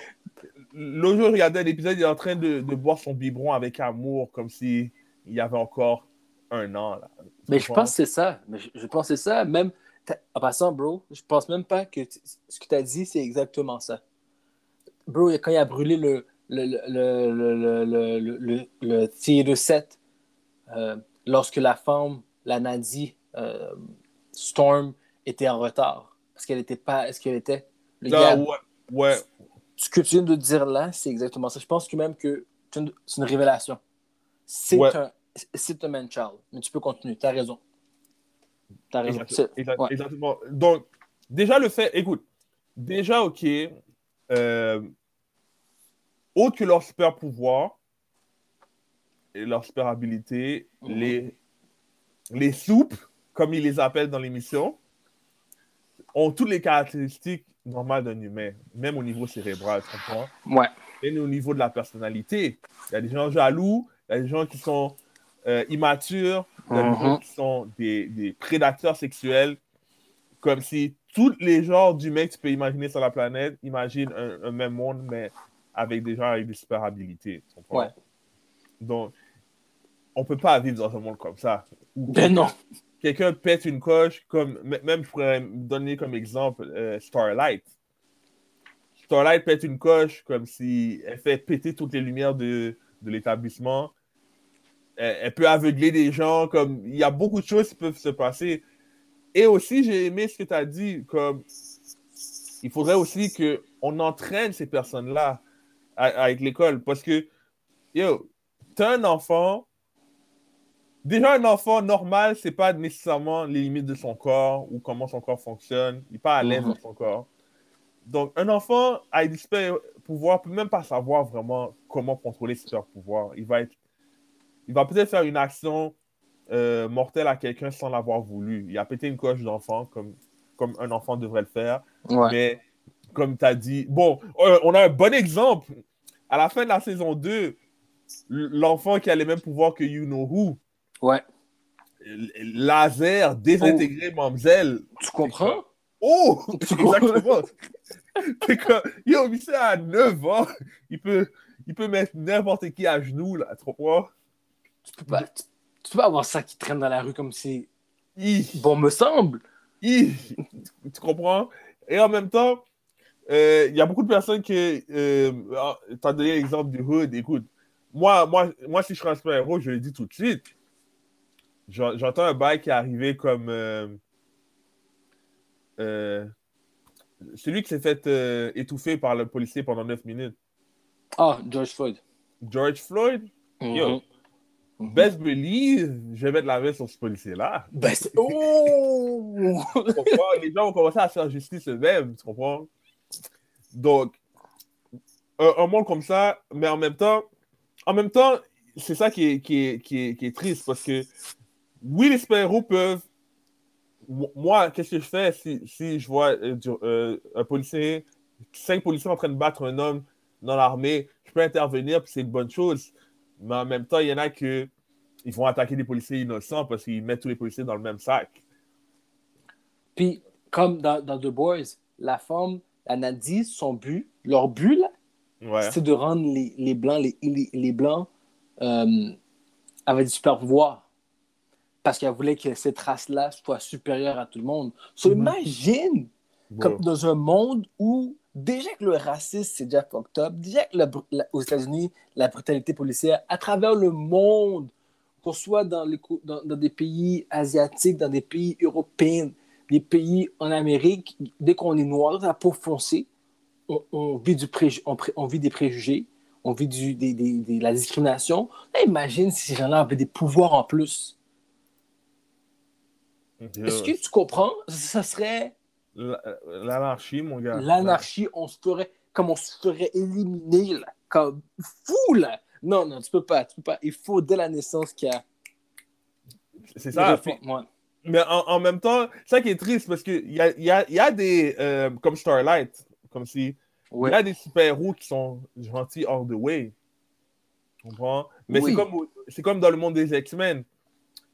l'autre jour, je regardais l'épisode, il est en train de, boire son biberon avec amour, comme si il y avait encore un an. Mais je pense que c'est ça. Je, pense que c'est ça. Même, en passant, bro, je pense même pas que ce que tu as dit, c'est exactement ça. Bro, quand il a brûlé le, le, le, le, le, le 7, euh, lorsque la femme, la Nadi, euh, Storm, était en retard. Parce qu'elle n'était pas. Est-ce qu'elle était. Le ah, gars, ouais ce que tu viens de dire là, c'est exactement ça. Je pense que même que c'est une, révélation. C'est Ouais. un, un man-child. Mais tu peux continuer. Tu as raison. Tu as raison. Exact- C'est- exact- ouais. Exactement. Donc, déjà le fait, écoute, déjà, ok, euh, autre que leur super pouvoir et leur super habilité, Mhm. les, les soupes, comme ils les appellent dans l'émission, ont toutes les caractéristiques normales d'un humain, même au niveau cérébral, tu comprends? Ouais. Même au niveau de la personnalité. Il y a des gens jaloux, il y a des gens qui sont euh, immatures, il y a des Mhm. gens qui sont des, des prédateurs sexuels, comme si tous les genres d'humains que tu peux imaginer sur la planète, imagine un, un même monde, mais avec des gens avec des super habilités. tu comprends? Ouais. Donc, on peut pas vivre dans un monde comme ça. Où Ben non. Quelqu'un pète une coche, comme même je pourrais donner comme exemple euh, Starlight. Starlight pète une coche comme si elle fait péter toutes les lumières de, de l'établissement. Elle, peut aveugler des gens, comme il y a beaucoup de choses qui peuvent se passer. Et aussi, j'ai aimé ce que tu as dit, comme il faudrait aussi qu'on entraîne ces personnes-là avec l'école. Parce que, yo, t'as un enfant, Déjà, un enfant normal, c'est pas nécessairement les limites de son corps ou comment son corps fonctionne. Il n'est pas à l'aise Mhm. dans son corps. Donc, un enfant avec des super pouvoirs peut même pas savoir vraiment comment contrôler ses super pouvoirs. Il va être, il va peut-être faire une action euh, mortelle à quelqu'un sans l'avoir voulu. Il a pété une coche d'enfant comme, comme un enfant devrait le faire. Ouais. Mais comme tu as dit, bon, euh, on a un bon exemple. À la fin de la saison 2, l'enfant qui a les mêmes pouvoirs que You Know Who, Ouais. laser, désintégré, mamzelle. Tu comprends? Oh! *laughs* Tu *laughs* comprends? Exactement. C'est comme, yo, mais c'est à 9 ans, il peut, il peut mettre n'importe qui à genoux, là, tu comprends? Tu peux pas, tu, tu peux pas avoir ça qui traîne dans la rue comme si. Hi, Bon, me semble. Tu comprends? Et en même temps, euh, il y a beaucoup de personnes qui. Euh, ah, tu as donné l'exemple du Hood. Écoute, moi, moi, moi, si je suis un super-héros, je le dis tout de suite. J'en- J'entends un bail qui est arrivé comme. euh, euh, celui qui s'est fait euh, étouffer par le policier pendant 9 minutes. Ah, George Floyd. George Floyd, Yo. Mhm. Mhm. best believe, je vais mettre la main sur ce policier-là. C'est- Oh! Les gens vont commencer à faire justice eux-mêmes, tu comprends? Donc, un, un monde comme ça, mais en même temps, en même temps, c'est ça qui est, qui, est, qui, est, qui est triste parce que oui, les super-héros peuvent. Mo- Moi, qu'est-ce que je fais si, si je vois euh, du- euh, un policier, cinq policiers en train de battre un homme dans l'armée, je peux intervenir, puis c'est une bonne chose. Mais en même temps, il y en a que ils vont attaquer des policiers innocents parce qu'ils mettent tous les policiers dans le même sac. Puis, comme dans, dans The Boys, la femme, elle a dit son but, leur but, Ouais. c'est de rendre les, les Blancs, les, les, les Blancs euh, avaient du super pouvoir. Parce qu'elle voulait que cette race-là soit supérieure à tout le monde. So, imagine, comme dans un monde où déjà que le racisme, c'est déjà fucked up, déjà que la br- la- aux États-Unis, la brutalité policière, à travers le monde, qu'on soit dans, les, dans, dans des pays asiatiques, dans des pays européens, des pays en Amérique, dès qu'on est noir, la peau foncée, on, on vit, du préju- on, pré- on vit des préjugés, on vit du, des, des- des- la discrimination. Là, imagine si ces gens-là avaient des pouvoirs en plus. Est-ce que tu comprends? Ça serait La- L'anarchie, mon gars. l'anarchie, on se ferait comme on se ferait éliminer, là, comme fou, là. Non, non, tu peux pas, tu peux pas. Il faut dès la naissance qu'il y a C'est ça. Ouais. Mais en, en même temps, c'est ça qui est triste parce qu'il y a, y, a, y a des. euh, comme Starlight, comme si. Il Ouais. y a des super-héros qui sont gentils all the way. Tu comprends? Mais Oui. c'est comme, c'est comme dans le monde des X-Men.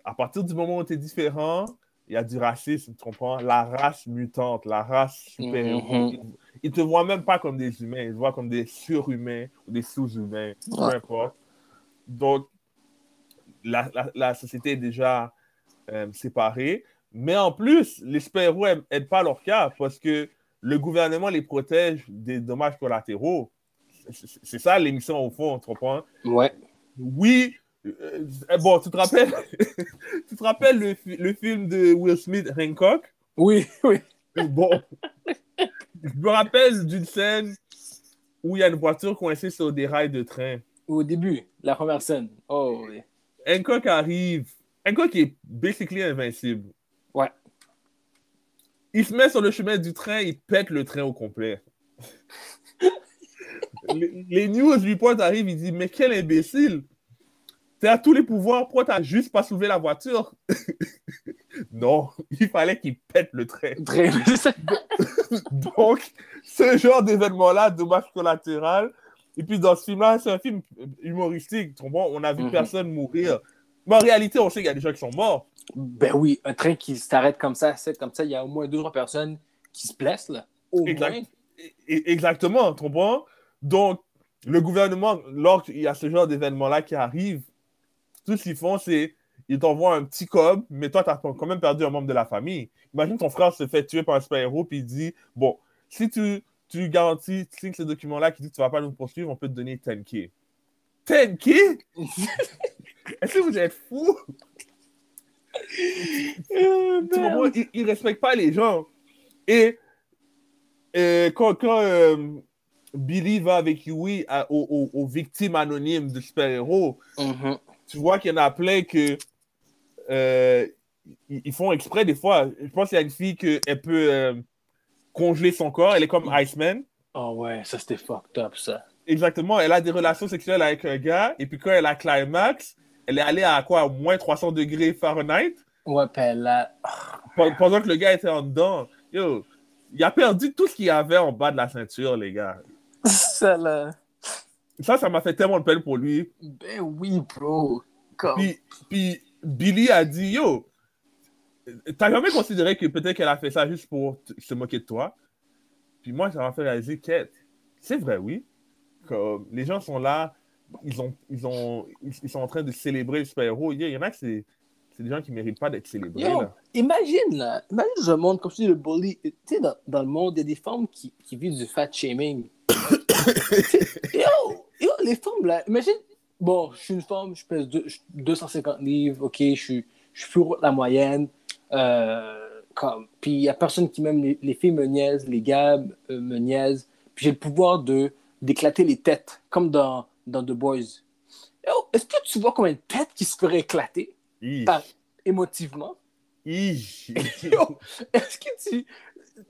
À partir du moment où tu es différent, il y a du racisme, tu comprends? La race mutante, la race super-héros. Mhm. Ils, ils te voient même pas comme des humains, ils te voient comme des surhumains ou des sous-humains, peu importe. Donc, la, la, la société est déjà euh, séparée. Mais en plus, les super-héros n'aident pas leur cas parce que le gouvernement les protège des dommages collatéraux. C'est- C'est ça l'émission au fond, tu comprends? Ouais. Oui, bon, tu te rappelles, *laughs* tu te rappelles le, le film de Will Smith, Hancock? Oui, *laughs* oui. Bon, je me rappelle d'une scène où il y a une voiture coincée sur des rails de train. Au début, la première scène. Oh, oui. Hancock arrive. Hancock est basically invincible. Ouais. Il se met sur le chemin du train, il pète le train au complet. *laughs* les, les news reports arrivent, il dit Mais quel imbécile T'as tous les pouvoirs, pourquoi t'as juste pas soulevé la voiture *laughs* Non, il fallait qu'il pète le train. *laughs* Donc, ce genre d'événement-là, dommage collatéral. Et puis, dans ce film-là, c'est un film humoristique. tu? On a vu Mhm. personne mourir. Mais en réalité, on sait qu'il y a des gens qui sont morts. Ben oui, un train qui s'arrête comme ça, c'est comme ça, il y a au moins deux ou trois personnes qui se blessent, là. Au Exact. moins. Exactement, tu comprends? Donc, le gouvernement, lorsqu'il y a ce genre d'événement-là qui arrive, tout ce qu'ils font, c'est ils t'envoient un petit cob, mais toi, tu as quand même perdu un membre de la famille. Imagine ton frère se fait tuer par un super-héros, puis il dit Bon, si tu, tu garantis, tu signes ce document-là qui dit que tu ne vas pas nous poursuivre, on peut te donner 10K. 10K? *laughs* Est-ce que vous êtes fous? comprends? Ils ne respectent pas les gens. Et quand, quand euh, Billy va avec Yui à- aux, aux- aux victimes anonymes de super-héros, Mhm. Tu vois qu'il y en a plein que euh, ils font exprès des fois. Je pense qu'il y a une fille qu'elle peut euh, congeler son corps. Elle est comme Iceman. Oh ouais, ça c'était fucked up, ça. Exactement. Elle a des relations sexuelles avec un gars. Et puis quand elle a climax, elle est allée à quoi? Moins 300 degrés Fahrenheit. Ouais, puis là. Pe- Pendant que le gars était en dedans. Yo, il a perdu tout ce qu'il y avait en bas de la ceinture, les gars. *laughs* Ça là. Ça, ça m'a fait tellement de peine pour lui. Ben oui, bro. Comme... Puis, puis Billy a dit Yo, t'as jamais considéré que peut-être qu'elle a fait ça juste pour se moquer de toi? Puis moi, ça m'a fait réaliser que c'est vrai, oui. Comme, les gens sont là, ils, ont, ils, ont, ils, sont en train de célébrer le super-héros. Il y en a qui c'est- c'est des gens qui méritent pas d'être célébrés. Yo, là. imagine, là. Imagine un monde, comme dis, le bully. Tu sais, dans, dans le monde, il y a des femmes qui, qui vivent du fat shaming. *coughs* yo, yo, les femmes, là, imagine. Bon, je suis une femme, je pèse deux- 250 livres, ok, je suis, je suis plus la moyenne. Euh, comme, puis il y a personne qui m'aime, les, les filles me niaisent, les gars euh, me niaisent. Puis j'ai le pouvoir de d'éclater les têtes, comme dans, dans The Boys. Yo, Est-ce que tu vois combien de têtes qui se feraient éclater par, émotivement? *laughs* Yo, Est-ce que tu,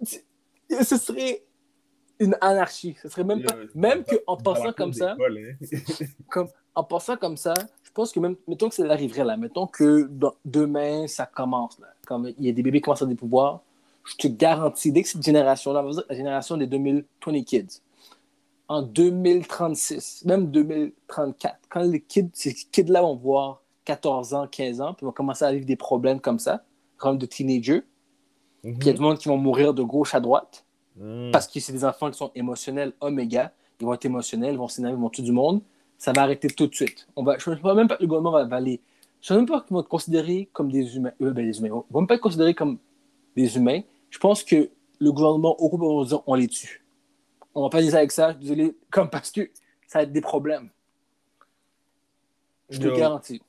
tu- Ce serait une anarchie. Ce serait même pas. Même qu'en pensant comme ça, hein. *laughs* comme, en pensant comme ça, je pense que même. Mettons que ça arriverait là. Mettons que dans- demain, ça commence là. Comme il y a des bébés qui commencent à des pouvoirs. Je te garantis, dès que cette génération-là, on va dire la génération des 2020 kids, en 2036, même 2034, quand les kids, ces kids-là vont voir 14 ans, 15 ans, puis vont commencer à vivre des problèmes comme ça, comme de teenagers, puis il y a du monde qui vont mourir de gauche à droite, Mhm. parce que c'est des enfants qui sont émotionnels, oméga, ils vont être émotionnels, ils vont s'énerver, ils vont tuer du monde, ça va arrêter tout de suite. On va, je ne sais même pas que le gouvernement va, va aller. Je ne sais même pas qu'ils vont être considérés comme des humains. euh, ben, des humains. Ils vont même pas être considérés comme des humains. Je pense que le gouvernement, au groupe, va dire on les tue. On va pas dire ça avec ça, je suis désolé, comme parce que ça va être des problèmes. Je te Yo. garantis.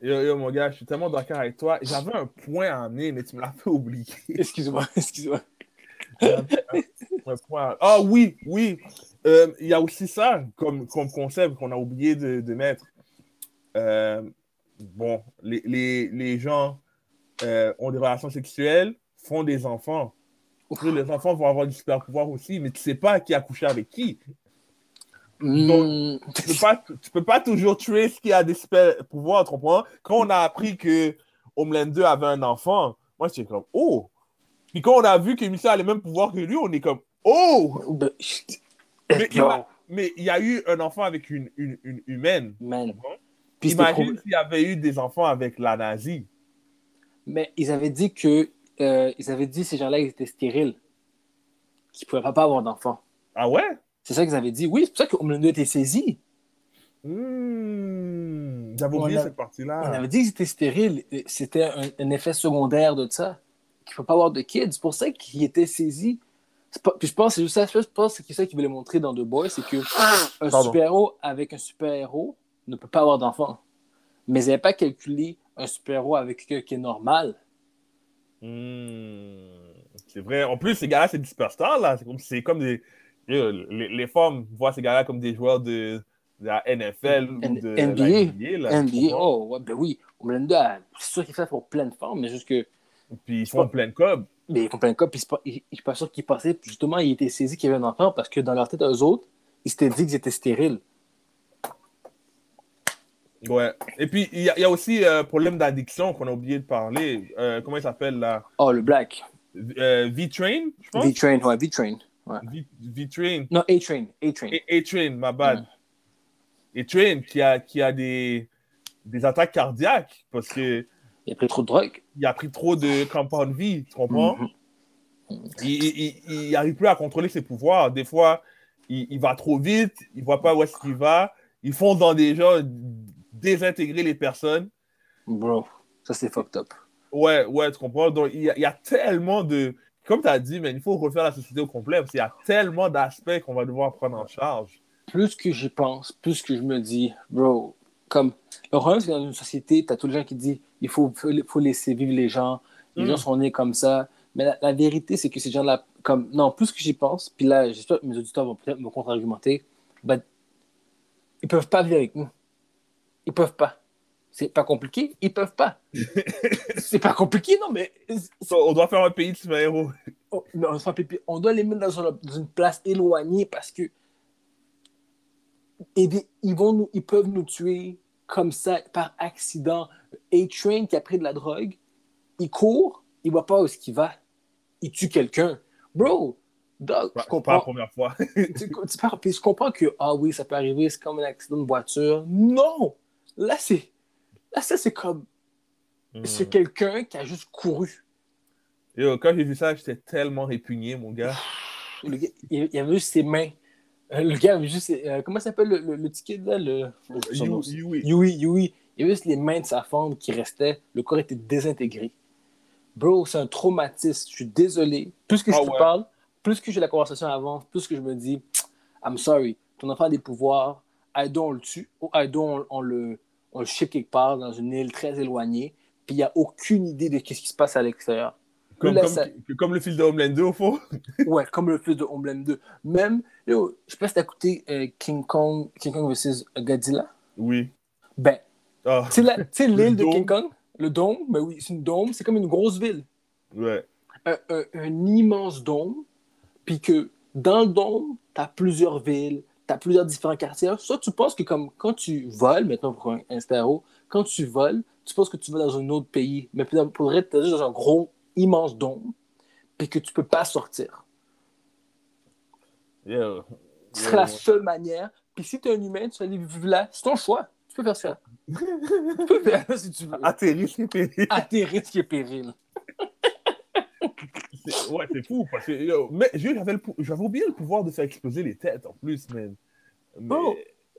Yo, yo, mon gars, je suis tellement d'accord avec toi. J'avais un point à amener, mais tu me l'as fait oublier. Excuse-moi, *laughs* excuse-moi. *laughs* Un- point Ah oui, oui. Euh, Il y a aussi ça comme, comme concept qu'on a oublié de, de mettre. Euh, bon, les, les, les gens euh, ont des relations sexuelles, font des enfants. Après, les enfants vont avoir du super pouvoir aussi, mais tu sais pas qui a couché avec qui. Hmm, tu peux pas, tu peux pas toujours tuer ce qui a des super pouvoirs, tu comprends? Quand on a appris que Homelander avait un enfant, moi j'étais comme oh! Puis quand on a vu que Michel a les mêmes pouvoirs que lui, on est comme oh! ben, Mais il, non, a, mais il y a eu un enfant avec une, une, une humaine. man. Puis Imagine s'il y avait eu des enfants avec la nazie. Mais ils avaient dit que euh, ils avaient dit ces gens-là ils étaient stériles, qu'ils ne pouvaient pas avoir d'enfants. Ah ouais? C'est ça qu'ils avaient dit. Oui, c'est pour ça que Homelander était saisi. Hmm, J'avais On oublié a- cette On partie-là. avait dit qu'ils étaient stériles. C'était un, un effet secondaire de ça. Qu'il ne faut pas avoir de kids. C'est pour ça qu'il était saisi. Pas, puis je pense que c'est juste ça. Je pense que c'est ça qu'ils voulaient montrer dans The Boys, c'est que un super-héros avec un super-héros ne peut pas avoir d'enfants. Mais ils n'avaient pas calculé un super-héros avec quelqu'un qui est normal. Hmm, C'est vrai. En plus, ces gars-là, c'est des superstars, là. C'est comme, c'est comme des. Les, les femmes voient ces gars-là comme des joueurs de, de la NFL ou de NBA. la NBA. Là, NBA, oh, ouais, ben oui. Homelander, a- c'est sûr qu'il fait pour plein de femmes, mais juste que. Puis ils font plein de cob. Mais ils font plein de cas, puis pas- je suis pas sûr qu'ils pensaient. Justement, il était saisi qu'il y avait un enfant parce que dans leur tête, eux autres, ils s'étaient dit qu'ils étaient stériles. Ouais. Et puis, il y, a- il y a aussi un problème d'addiction qu'on a oublié de parler. Euh, comment il s'appelle, là? Oh, le Black. Euh, V-Train, je pense? V-Train, ouais, V-Train. Ouais. V-Train. Non, A-Train. A-Train. A-Train, ma bad. A-Train qui a, qui a des, des attaques cardiaques parce qu'il Il a pris trop de drogue. a pris trop de compound V, tu comprends? Mhm. Il, il, il, il arrive plus à contrôler ses pouvoirs. Des fois, il, il va trop vite, il voit pas où est-ce qu'il va. Il fonce dans des gens, désintégrer les personnes. Bro, ça c'est fucked up. Ouais, ouais, tu comprends? Donc, il y a, il y a tellement de. Comme tu as dit, mais il faut refaire la société au complet parce qu'il y a tellement d'aspects qu'on va devoir prendre en charge. Plus que j'y pense, plus que je me dis, bro, comme. Le problème, c'est que dans une société, t'as tous les gens qui disent il faut, faut, laisser vivre les gens. Les Mm. gens sont nés comme ça. Mais la, la vérité, c'est que ces gens-là, comme. Non, plus que j'y pense, puis là, j'espère que mes auditeurs vont peut-être me contre-argumenter, but ils peuvent pas vivre avec nous. Ils peuvent pas. C'est pas compliqué, ils peuvent pas. *laughs* c'est pas compliqué, non, mais on doit faire un pays de super-héros. Oh, on, doit les mettre dans, un- dans une place éloignée parce que et des- ils, vont nous, ils peuvent nous tuer comme ça par accident. A-Train qui a pris de la drogue, il court, il voit pas où est-ce qu'il va. Il tue quelqu'un. Bro, dog, C'est je pas la comprends. première fois. *laughs* tu, tu pars- puis je comprends que, ah oui, ça peut arriver, c'est comme un accident de voiture. Non! Là, c'est. Là, ça, c'est comme. C'est quelqu'un qui a juste couru. Yo, quand j'ai vu ça, j'étais tellement répugné, mon gars. Le gars, il, il avait juste ses mains. Euh, Le gars avait juste. euh, comment s'appelle le, le, kid là le, you- oui. Yui, Yui. Il y avait juste les mains de sa femme qui restaient. Le corps était désintégré. Bro, c'est un traumatisme. Je suis désolé. Plus que je Ah te ouais. parle, plus que j'ai la conversation avance, plus que je me dis, *tsk* I'm sorry, ton enfant a des pouvoirs, Aido, on le tue, ou Aido, on, on le, on le ship quelque part dans une île très éloignée, puis il n'y a aucune idée de ce qui se passe à l'extérieur. Comme, Là, comme, ça- comme le fils de Homelander, au fond. *laughs* Ouais, comme le fils de Homeland 2. Même, yo, je sais pas si t'as écouté euh, King Kong, King Kong vs Godzilla. Oui. Ben, Ah, tu sais *laughs* l'île de. King Kong, le dôme, ben oui, c'est une dôme, c'est comme une grosse ville. ouais. un, un- un immense dôme, puis que dans le dôme, tu as plusieurs villes, tu as plusieurs différents quartiers. Soit tu penses que comme quand tu voles, maintenant pour un, un stéréo, quand tu voles, tu penses que tu vas dans un autre pays, mais pour vrai, tu es juste dans un gros, immense dôme, puis que tu peux pas sortir. Yeah. Ce serait la seule manière. Puis si tu es un humain, tu vas aller vivre là, c'est ton choix. Tu peux faire ça. tu peux faire ça si tu veux. Atterrir, c'est pénible. À tes risques et périls. C'est- Ouais, c'est fou. Parce que, yo, mais j'avais, oublié le pouvoir de faire exploser les têtes en plus, man. Mais- Oh.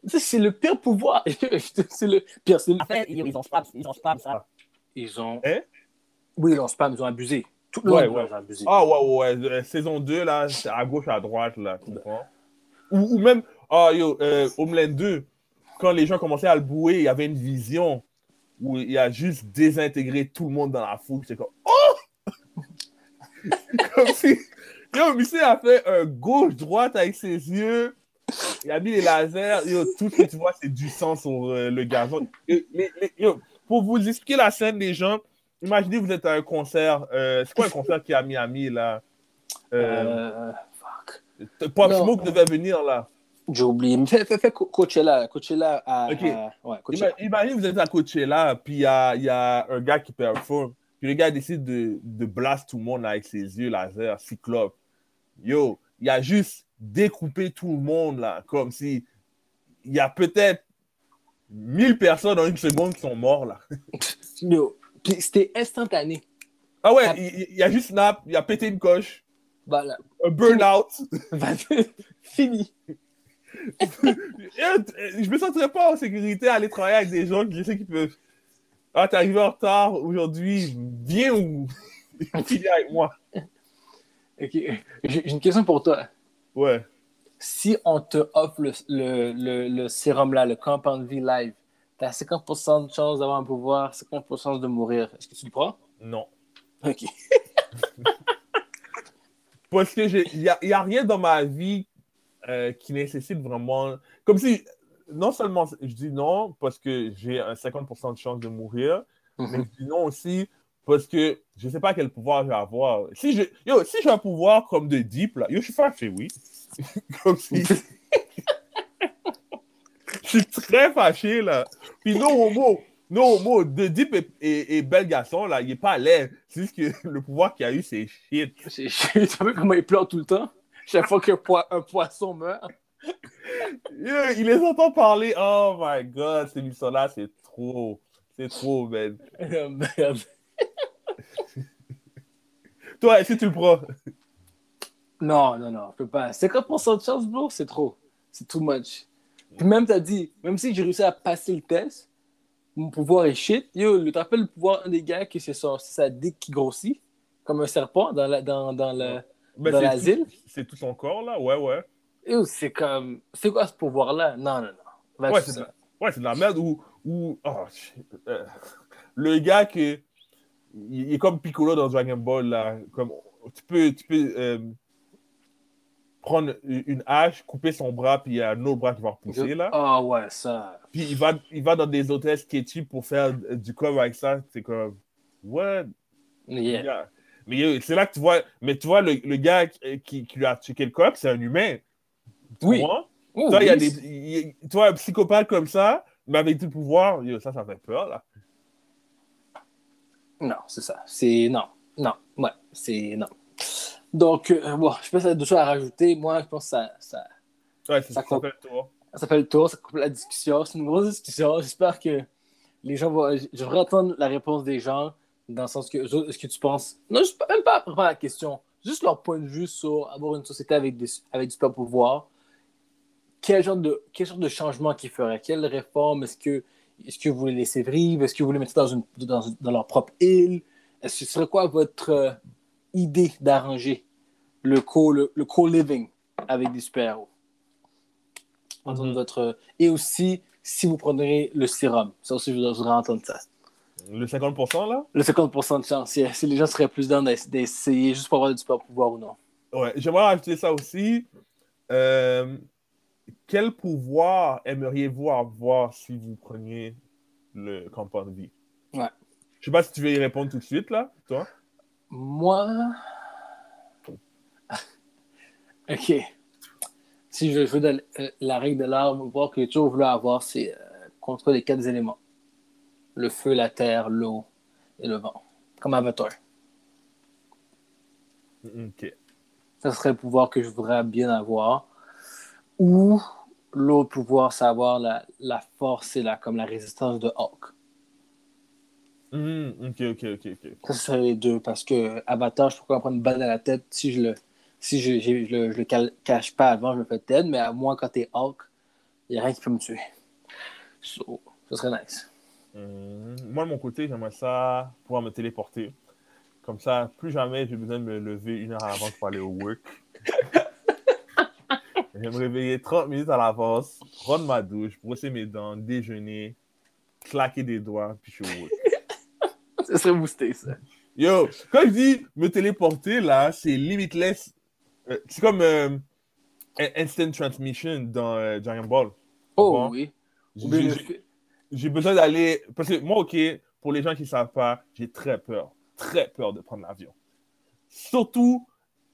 C'est le pire pouvoir. *laughs* c'est le pire. le- En fait, ils ils ont spam, ils ont spam ça. Ils ont. Hein? Oui, ont spam, ils ont abusé. Tout le Ouais, monde ouais. ils ont abusé. Ah ouais, ouais, ouais. euh, Saison 2, là, à gauche, à droite, là, tu comprends? Ou, ou même, ah yo, euh, Homeland 2, quand les gens commençaient à le bouer, il y avait une vision où il a juste désintégré tout le monde dans la foule. C'est comme, oh! *laughs* comme si, yo, Missy a fait un gauche-droite avec ses yeux. Il a mis les lasers. Yo, tout ce que tu vois, c'est du sang sur euh, le gazon. Et- mais- mais, yo, pour vous expliquer la scène des gens, imaginez vous êtes à un concert. euh, c'est quoi un concert qui est à Miami, là? Euh, Euh, fuck. Pop non. Smoke devait venir, là. J'ai oublié. Mais fais, fais, fais Co- Coachella. Coachella à. Ok. à- ouais, Coachella. Ima- Imaginez vous êtes à Coachella, puis il y a, y a un gars qui performe. Puis le gars décide de, de blast tout le monde avec ses yeux laser, cyclope. Yo, il a juste découpé tout le monde, là, comme si il y a peut-être 1000 personnes en une seconde qui sont morts, là. *laughs* Yo, puis C'était instantané. Ah ouais, il, il a juste snap, il a pété une coche, Voilà. un burn-out. *laughs* Fini. Je me sentirais pas en sécurité à aller travailler avec des gens qui je sais qui peuvent. Ah, t'es arrivé en retard aujourd'hui, viens ou *laughs* finis avec moi. Ok. J'ai j'ai une question pour toi. Ouais. Si on te offre le, le, le, le sérum là, le Compound V Live, t'as 50% de chance d'avoir un pouvoir, 50% de mourir. Est-ce que tu le prends? Non. Ok. *laughs* Parce que il n'y a, y a rien dans ma vie euh, qui nécessite vraiment. Comme si, non seulement je dis non parce que j'ai un 50% de chance de mourir, mais Mhm. je dis non aussi parce que je sais pas quel pouvoir je vais avoir. Si je- yo, si j'ai un pouvoir comme de Deep, là, yo, je suis fâché, oui. *laughs* comme si. *laughs* suis très fâché, là. Puis non homo, non homo, de Deep est- est bel garçon, là, il est pas laid. C'est juste que le pouvoir qu'il a eu, c'est shit. C'est- Tu sais comment il pleure tout le temps? Chaque fois qu'un un poisson meurt. Il les entend parler. Oh my god, ces émission-là, c'est trop. C'est trop, man. Euh, merde. *laughs* Toi, est-ce que tu le prends? Non, non, non, je peux pas. 50% de chance, bro, c'est trop. C'est too much. Puis même, t'as dit, même si j'ai réussi à passer le test, mon pouvoir est shit. Yo, le- rappelles le pouvoir, un des gars, que c'est sa dick qui grossit, comme un serpent dans, la, dans, dans, le, Ben, dans c'est l'asile? tout- C'est tout son corps, là? Ouais, ouais. Yo, c'est comme, c'est quoi ce pouvoir-là? Non, non, non. Ouais, c'est de, la- ouais, c'est de la merde. Ou, ou oh. Euh, le gars que il il est comme Piccolo dans Dragon Ball là. Comme tu peux, tu peux euh, prendre une hache, couper son bras, puis il y a un autre bras qui va repousser là. Ah ouais, ça. Puis il va, il va dans des hôtels sketchy pour faire euh, du cover avec ça. C'est comme what? Yeah. Yeah. Mais euh, c'est là que tu vois, mais tu vois le, le gars qui, qui, qui lui a checké le coq, c'est un humain. Tu Oui. Oh, Toi, il y a des, tu vois, un psychopathe comme ça, mais avec du pouvoir, yo, ça, ça fait peur, là. Non, c'est ça. C'est non. Non. Ouais, c'est non. Donc, euh, bon, je sais pas si y a d'autres choses à rajouter. Moi, je pense que ça, ça, Ouais, Ça ça, ça fait le tour. ça fait le tour, ça coupe la discussion. C'est une grosse discussion. J'espère que les gens vont. Je voudrais entendre la réponse des gens dans le sens que est-ce que tu penses. Non, juste pas- même pas à la question. Juste leur point de vue sur avoir une société avec, des, avec du super pouvoir. Quel genre de, quel genre de changement qu'ils feraient? Quelle réforme? Est-ce que Est-ce que vous les laissez vivre? Est-ce que vous les mettez dans, une, dans, dans leur propre île? Est-ce que ce serait quoi votre euh, idée d'arranger le co- le, le co-living avec des super-héros? Mhm. votre... Et aussi, si vous prendrez le sérum. Ça aussi, je voudrais entendre ça. Le 50%, là? Le 50% de chance. Si, si les gens seraient plus dans d'essayer juste pour avoir du super pouvoir ou non. Ouais, j'aimerais rajouter ça aussi. Euh, quel pouvoir aimeriez-vous avoir si vous preniez le compound vie? Ouais. Je sais pas si tu veux y répondre tout de suite, là, toi. Moi. *laughs* ok. Si je veux de euh, la règle de pouvoir que j'ai toujours voulu avoir, c'est euh, contrôler les quatre éléments le feu, la terre, l'eau et le vent. Comme Avatar. Ok. Ça serait le pouvoir que je voudrais bien avoir. Ou l'autre pouvoir, c'est avoir la, la force et la, comme la résistance de Hulk. Mhm, ok, ok, ok. Ça, ce les deux, parce que Avatar, je pourrais prendre une balle dans la tête si je le, si je, le, je le cal- cache pas avant, je me fais tête, mais à moi, quand t'es Hulk, il n'y a rien qui peut me tuer. So, ça serait nice. Mhm. Moi, de mon côté, j'aimerais ça pouvoir me téléporter. Comme ça, plus jamais j'ai besoin de me lever une heure à l'avance pour aller au work. je vais me réveiller 30 minutes à l'avance, prendre ma douche, brosser mes dents, déjeuner, claquer des doigts, puis je suis au work. Ça serait boosté, ça. Yo, quand je dis me téléporter, là, c'est limitless. Euh, c'est comme euh, Instant Transmission dans euh, Giant Ball. Oh oui. J'ai- besoin d'aller. Parce que moi, OK, pour les gens qui ne savent pas, j'ai très peur. Très peur de prendre l'avion. Surtout,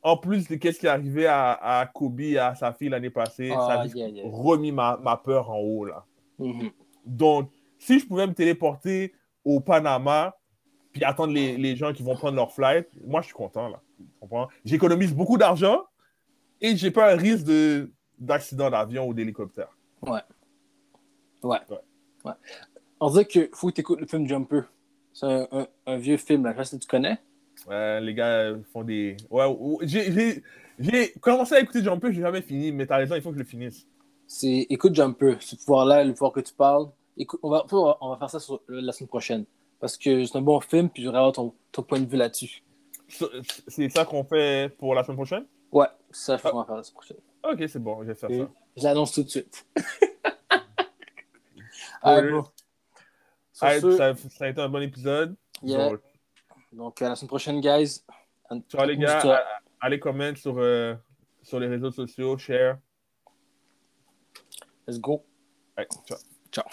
en plus de ce qui est arrivé à, à Kobe et à sa fille l'année passée, Ah, ça a yeah, yeah. remis ma, ma peur en haut, là. Mhm. Donc, si je pouvais me téléporter au Panama, puis attendre les, les gens qui vont prendre leur flight, moi, je suis content, là. J'économise beaucoup d'argent et j'ai pas un risque de- d'accident d'avion ou d'hélicoptère. Ouais. Ouais. Ouais. ouais. On dirait qu'il faut que tu écoutes le film Jumper. C'est un, un- un vieux film, là. Je sais pas si tu connais. Ouais, les gars font des. Ouais, j'ai- commencé à écouter Jumper, j'ai jamais fini, mais t'as raison, il faut que je le finisse. C'est écoute Jumper. Ce pouvoir-là, le pouvoir que tu parles. Écoute, on, va, on va- on va faire ça sur- la semaine prochaine. Parce que c'est un bon film, puis j'aurais avoir ton, ton point de vue là-dessus. C'est ça qu'on fait pour la semaine prochaine? Ouais, ça, je va faire la semaine prochaine. Ok, c'est bon, je vais faire Et ça. Je l'annonce tout de suite. *laughs* Ah, bon. Ce, ça, ça a été un bon épisode. yeah. Donc, Donc, à la semaine prochaine, guys. ciao les gars, à- allez comment sur, euh, sur les réseaux sociaux, share. Let's go. Ciao. Ciao.